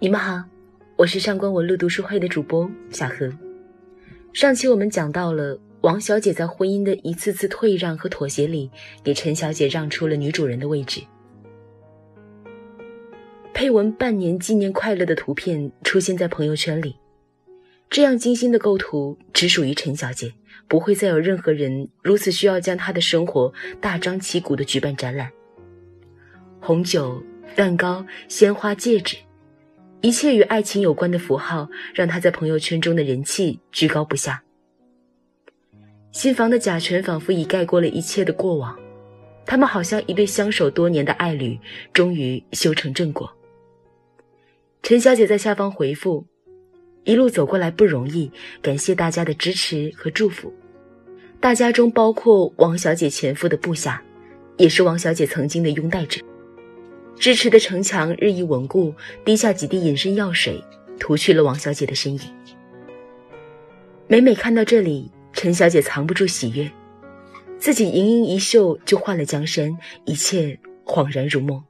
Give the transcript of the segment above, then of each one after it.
你们好，我是上官文路读书会的主播小何。上期我们讲到了王小姐在婚姻的一次次退让和妥协里，给陈小姐让出了女主人的位置。配文“半年纪念快乐”的图片出现在朋友圈里，这样精心的构图只属于陈小姐，不会再有任何人如此需要将她的生活大张旗鼓的举办展览。红酒、蛋糕、鲜花、戒指。一切与爱情有关的符号，让他在朋友圈中的人气居高不下。新房的甲醛仿佛已盖过了一切的过往，他们好像一对相守多年的爱侣，终于修成正果。陈小姐在下方回复：“一路走过来不容易，感谢大家的支持和祝福。”大家中包括王小姐前夫的部下，也是王小姐曾经的拥戴者。支持的城墙日益稳固，滴下几滴隐身药水，涂去了王小姐的身影。每每看到这里，陈小姐藏不住喜悦，自己盈盈一袖就换了江山，一切恍然如梦。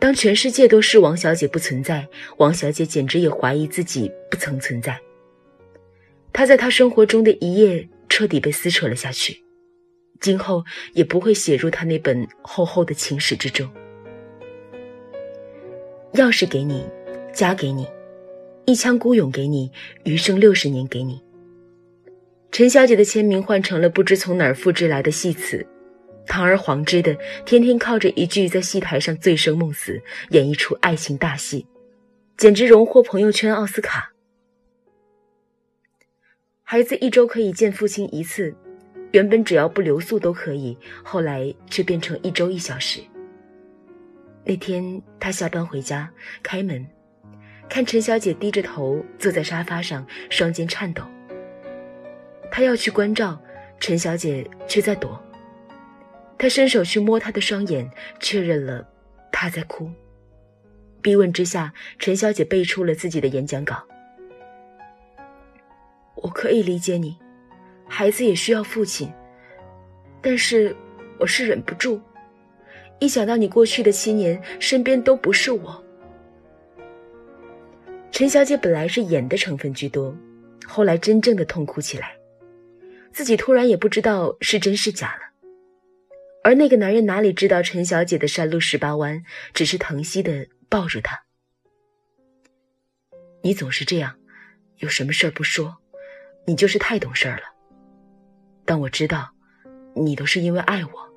当全世界都是王小姐不存在，王小姐简直也怀疑自己不曾存在。她在她生活中的一页彻底被撕扯了下去，今后也不会写入她那本厚厚的情史之中。钥匙给你，家给你，一腔孤勇给你，余生六十年给你。陈小姐的签名换成了不知从哪儿复制来的戏词，堂而皇之的，天天靠着一句在戏台上醉生梦死，演绎出爱情大戏，简直荣获朋友圈奥斯卡。孩子一周可以见父亲一次，原本只要不留宿都可以，后来却变成一周一小时。那天，他下班回家，开门，看陈小姐低着头坐在沙发上，双肩颤抖。他要去关照，陈小姐却在躲。他伸手去摸她的双眼，确认了她在哭。逼问之下，陈小姐背出了自己的演讲稿：“我可以理解你，孩子也需要父亲，但是我是忍不住。”一想到你过去的七年身边都不是我，陈小姐本来是演的成分居多，后来真正的痛哭起来，自己突然也不知道是真是假了。而那个男人哪里知道陈小姐的山路十八弯，只是疼惜的抱住她。你总是这样，有什么事儿不说，你就是太懂事儿了。但我知道，你都是因为爱我。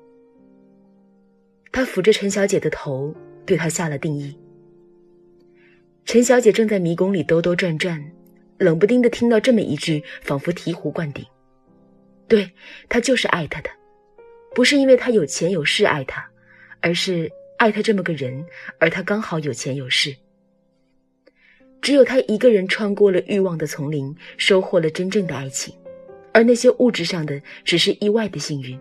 他抚着陈小姐的头，对她下了定义。陈小姐正在迷宫里兜兜转转，冷不丁的听到这么一句，仿佛醍醐灌顶。对他就是爱他的，不是因为他有钱有势爱他，而是爱他这么个人，而他刚好有钱有势。只有他一个人穿过了欲望的丛林，收获了真正的爱情，而那些物质上的只是意外的幸运。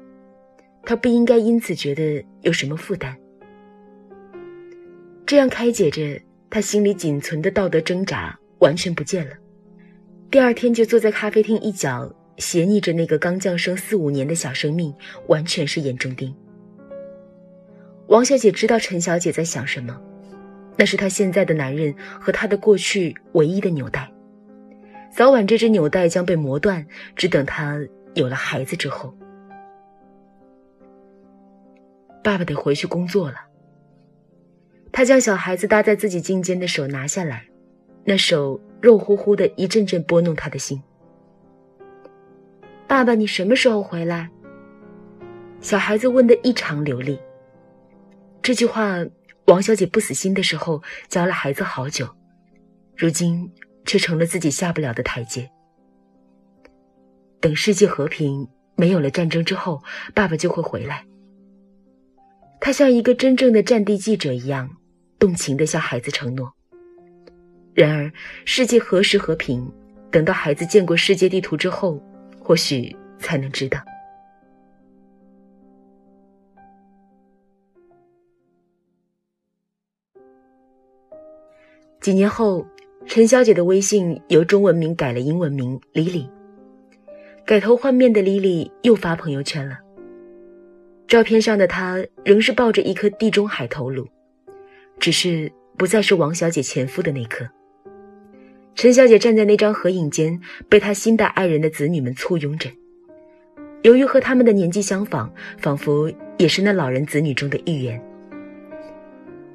他不应该因此觉得有什么负担。这样开解着他心里仅存的道德挣扎，完全不见了。第二天就坐在咖啡厅一角，斜睨着那个刚降生四五年的小生命，完全是眼中钉。王小姐知道陈小姐在想什么，那是她现在的男人和她的过去唯一的纽带，早晚这只纽带将被磨断，只等她有了孩子之后。爸爸得回去工作了。他将小孩子搭在自己颈间的手拿下来，那手肉乎乎的，一阵阵拨弄他的心。爸爸，你什么时候回来？小孩子问的异常流利。这句话，王小姐不死心的时候教了孩子好久，如今却成了自己下不了的台阶。等世界和平，没有了战争之后，爸爸就会回来。他像一个真正的战地记者一样，动情地向孩子承诺。然而，世界何时和平？等到孩子见过世界地图之后，或许才能知道。几年后，陈小姐的微信由中文名改了英文名 Lily。改头换面的 Lily 又发朋友圈了。照片上的她仍是抱着一颗地中海头颅，只是不再是王小姐前夫的那颗。陈小姐站在那张合影间，被她新的爱人的子女们簇拥着。由于和他们的年纪相仿，仿佛也是那老人子女中的一员。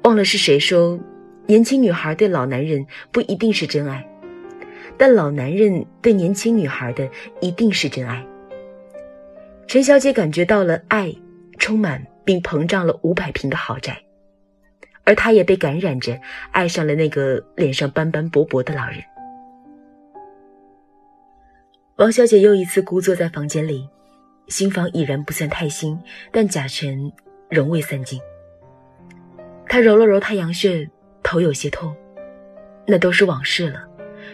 忘了是谁说，年轻女孩对老男人不一定是真爱，但老男人对年轻女孩的一定是真爱。陈小姐感觉到了爱，充满并膨胀了五百平的豪宅，而他也被感染着，爱上了那个脸上斑斑驳驳的老人。王小姐又一次孤坐在房间里。新房已然不算太新，但甲醛仍未散尽。她揉了揉太阳穴，头有些痛。那都是往事了，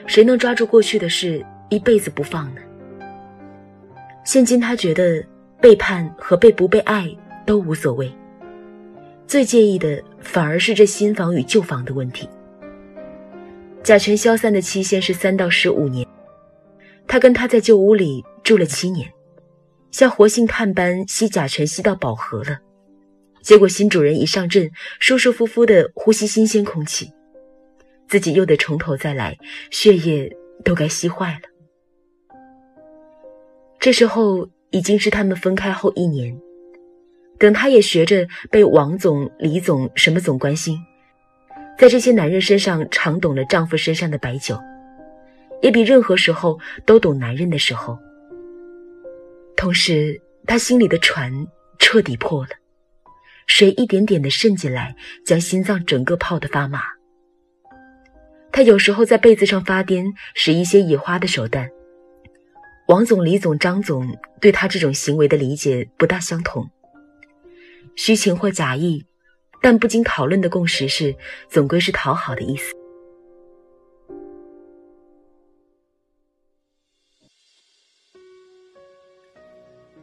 谁能抓住过去的事一辈子不放呢？现今他觉得背叛和被不被爱都无所谓，最介意的反而是这新房与旧房的问题。甲醛消散的期限是三到十五年，他跟他在旧屋里住了七年。像活性炭般吸甲醛吸到饱和了，结果新主人一上阵，舒舒服服的呼吸新鲜空气，自己又得从头再来，血液都该吸坏了。这时候已经是他们分开后一年，等他也学着被王总、李总什么总关心，在这些男人身上尝懂了丈夫身上的白酒，也比任何时候都懂男人的时候。同时，他心里的船彻底破了，水一点点的渗进来，将心脏整个泡得发麻。他有时候在被子上发癫，使一些野花的手段。王总、李总、张总对他这种行为的理解不大相同，虚情或假意，但不经讨论的共识是，总归是讨好的意思。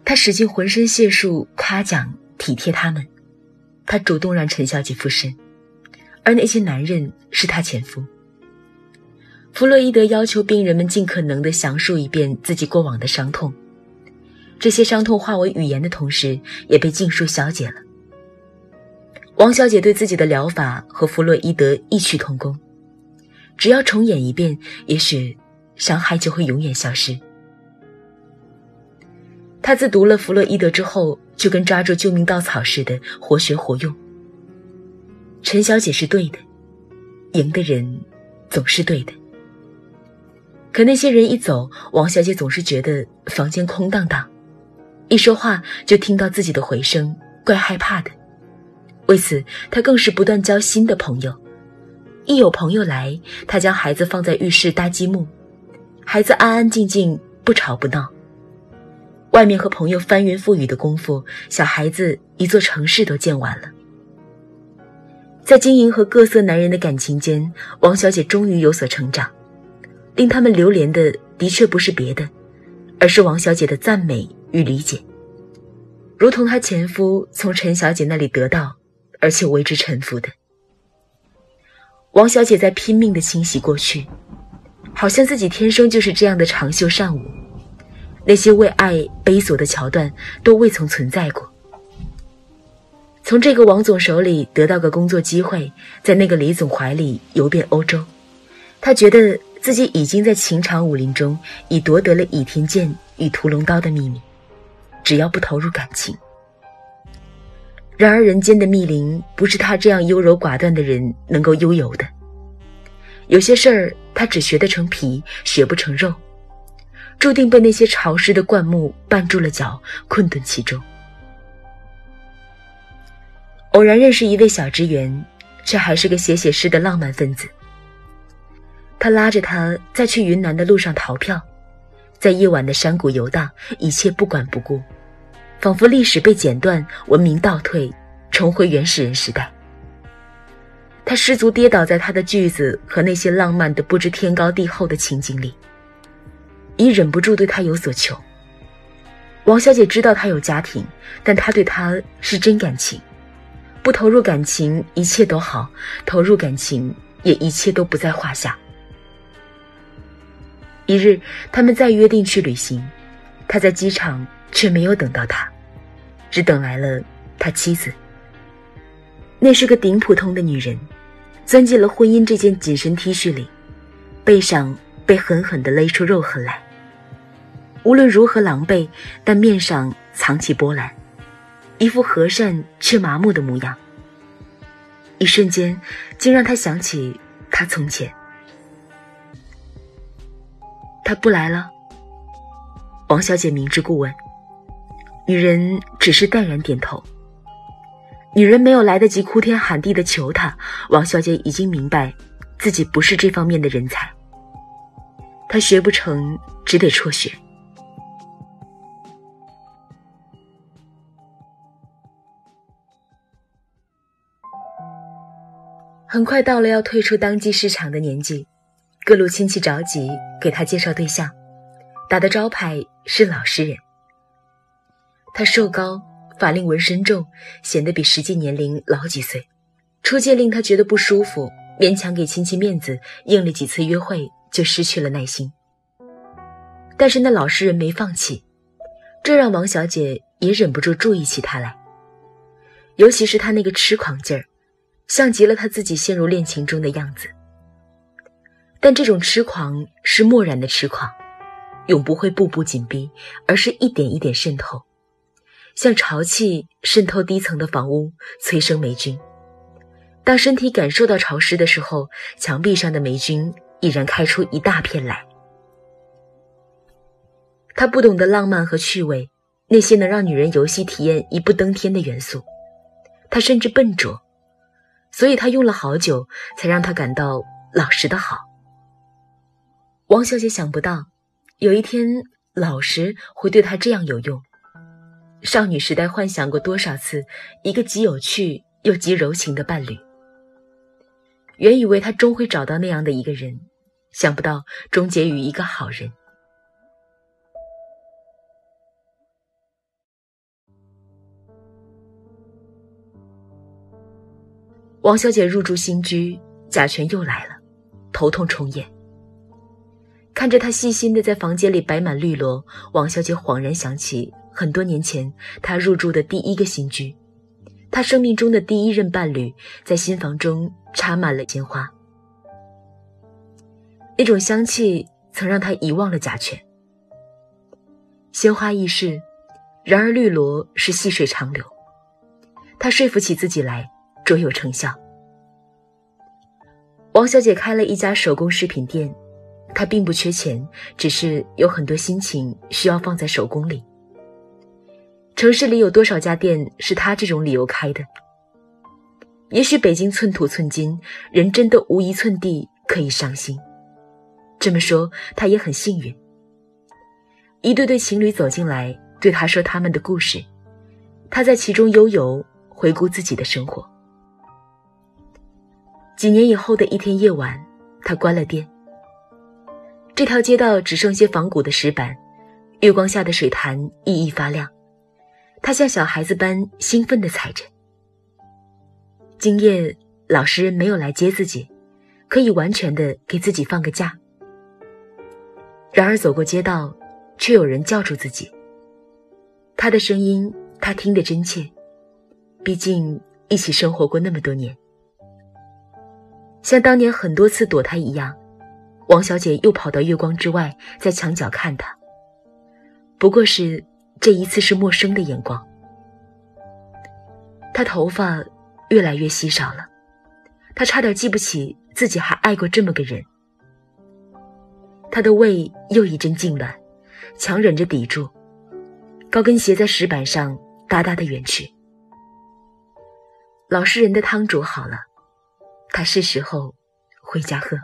他使尽浑身解数夸奖体贴他们，他主动让陈小姐附身，而那些男人是他前夫。弗洛伊德要求病人们尽可能地详述一遍自己过往的伤痛，这些伤痛化为语言的同时，也被尽数消解了。王小姐对自己的疗法和弗洛伊德异曲同工，只要重演一遍，也许伤害就会永远消失。他自读了弗洛伊德之后，就跟抓住救命稻草似的，活学活用。陈小姐是对的，赢的人总是对的。可那些人一走，王小姐总是觉得房间空荡荡，一说话就听到自己的回声，怪害怕的。为此，她更是不断交新的朋友。一有朋友来，她将孩子放在浴室搭积木，孩子安安静静，不吵不闹。外面和朋友翻云覆雨的功夫，小孩子一座城市都见完了。在经营和各色男人的感情间，王小姐终于有所成长。令他们流连的，的确不是别的，而是王小姐的赞美与理解，如同她前夫从陈小姐那里得到，而且为之臣服的。王小姐在拼命地清洗过去，好像自己天生就是这样的长袖善舞。那些为爱悲索的桥段都未曾存在过。从这个王总手里得到个工作机会，在那个李总怀里游遍欧洲，他觉得自己已经在情场武林中已夺得了倚天剑与屠龙刀的秘密，只要不投入感情。然而人间的密林不是他这样优柔寡断的人能够悠游的，有些事儿他只学得成皮，学不成肉。注定被那些潮湿的灌木绊住了脚，困顿其中。偶然认识一位小职员，却还是个写写诗的浪漫分子。他拉着他在去云南的路上逃票，在夜晚的山谷游荡，一切不管不顾，仿佛历史被剪断，文明倒退，重回原始人时代。他失足跌倒在他的句子和那些浪漫的不知天高地厚的情景里。已忍不住对他有所求。王小姐知道他有家庭，但她对他是真感情，不投入感情一切都好，投入感情也一切都不在话下。一日，他们再约定去旅行，他在机场却没有等到他，只等来了他妻子。那是个顶普通的女人，钻进了婚姻这件紧身 T 恤里，背上被狠狠地勒出肉痕来。无论如何狼狈，但面上藏起波澜，一副和善却麻木的模样。一瞬间，竟让他想起他从前。他不来了。王小姐明知故问，女人只是淡然点头。女人没有来得及哭天喊地的求他，王小姐已经明白，自己不是这方面的人才。她学不成，只得辍学。很快到了要退出当季市场的年纪，各路亲戚着急给他介绍对象，打的招牌是老实人。他瘦高。法令纹深重，显得比实际年龄老几岁。初见令他觉得不舒服，勉强给亲戚面子，应了几次约会，就失去了耐心。但是那老实人没放弃，这让王小姐也忍不住注意起他来。尤其是他那个痴狂劲儿，像极了他自己陷入恋情中的样子。但这种痴狂是漠然的痴狂，永不会步步紧逼，而是一点一点渗透。像潮气渗透低层的房屋，催生霉菌。当身体感受到潮湿的时候，墙壁上的霉菌已然开出一大片来。他不懂得浪漫和趣味，那些能让女人游戏体验一步登天的元素。他甚至笨拙，所以他用了好久才让他感到老实的好。王小姐想不到，有一天老实会对她这样有用。少女时代幻想过多少次一个极有趣又极柔情的伴侣，原以为她终会找到那样的一个人，想不到终结于一个好人。王小姐入住新居，甲醛又来了，头痛重演。看着他细心的在房间里摆满绿萝，王小姐恍然想起。很多年前，他入住的第一个新居，他生命中的第一任伴侣，在新房中插满了鲜花。那种香气曾让他遗忘了甲醛。鲜花易逝，然而绿萝是细水长流。他说服起自己来，卓有成效。王小姐开了一家手工饰品店，他并不缺钱，只是有很多心情需要放在手工里。城市里有多少家店是他这种理由开的？也许北京寸土寸金，人真的无一寸地可以伤心。这么说，他也很幸运。一对对情侣走进来，对他说他们的故事，他在其中悠游，回顾自己的生活。几年以后的一天夜晚，他关了店。这条街道只剩些仿古的石板，月光下的水潭熠熠发亮。他像小孩子般兴奋地踩着。今夜老师没有来接自己，可以完全的给自己放个假。然而走过街道，却有人叫住自己。他的声音，他听得真切，毕竟一起生活过那么多年。像当年很多次躲他一样，王小姐又跑到月光之外，在墙角看他。不过是。这一次是陌生的眼光。他头发越来越稀少了，他差点记不起自己还爱过这么个人。他的胃又一阵痉挛，强忍着抵住，高跟鞋在石板上哒哒的远去。老实人的汤煮好了，他是时候回家喝。